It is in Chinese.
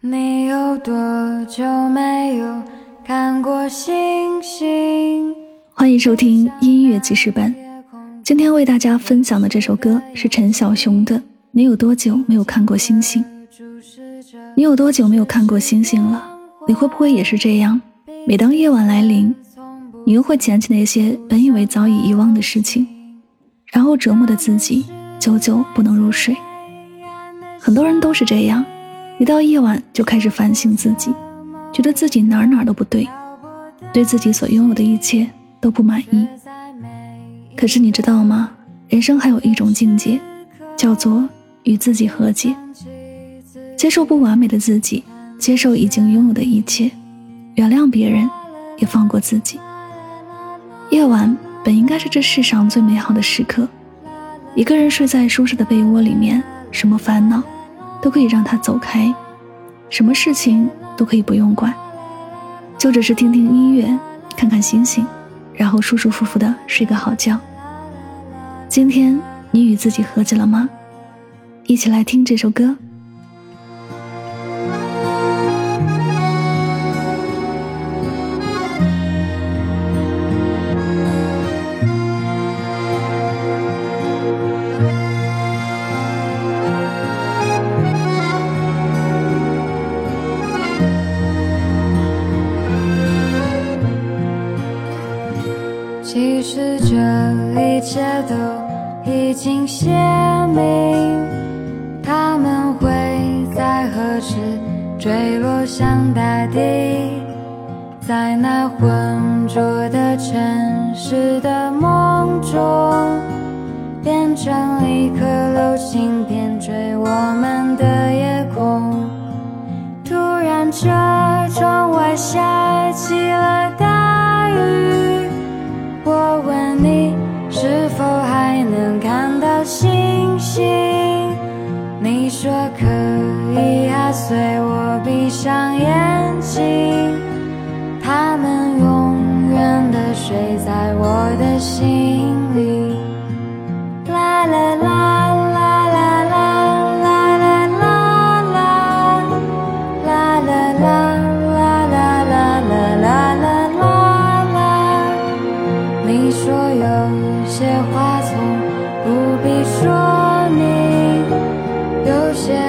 你有多久没有看过星星？欢迎收听音乐记事本。今天为大家分享的这首歌是陈小熊的《你有多久没有看过星星》。你有多久没有看过星星了？你会不会也是这样？每当夜晚来临，你又会捡起那些本以为早已遗忘的事情，然后折磨的自己久久不能入睡。很多人都是这样。一到夜晚就开始反省自己，觉得自己哪哪都不对，对自己所拥有的一切都不满意。可是你知道吗？人生还有一种境界，叫做与自己和解，接受不完美的自己，接受已经拥有的一切，原谅别人，也放过自己。夜晚本应该是这世上最美好的时刻，一个人睡在舒适的被窝里面，什么烦恼？都可以让他走开，什么事情都可以不用管，就只是听听音乐，看看星星，然后舒舒服服的睡个好觉。今天你与自己和解了吗？一起来听这首歌。其实这一切都已经写明，他们会在何时坠落向大地，在那浑浊的城市的梦中，变成一颗流星，点缀我们的夜空。突然，这窗外下起了你说可以啊，随我闭上眼睛，他们永远的睡在我的心里。啦啦啦啦啦啦啦啦啦啦啦啦啦啦啦啦啦啦啦。你说有些话从不必说明。ocean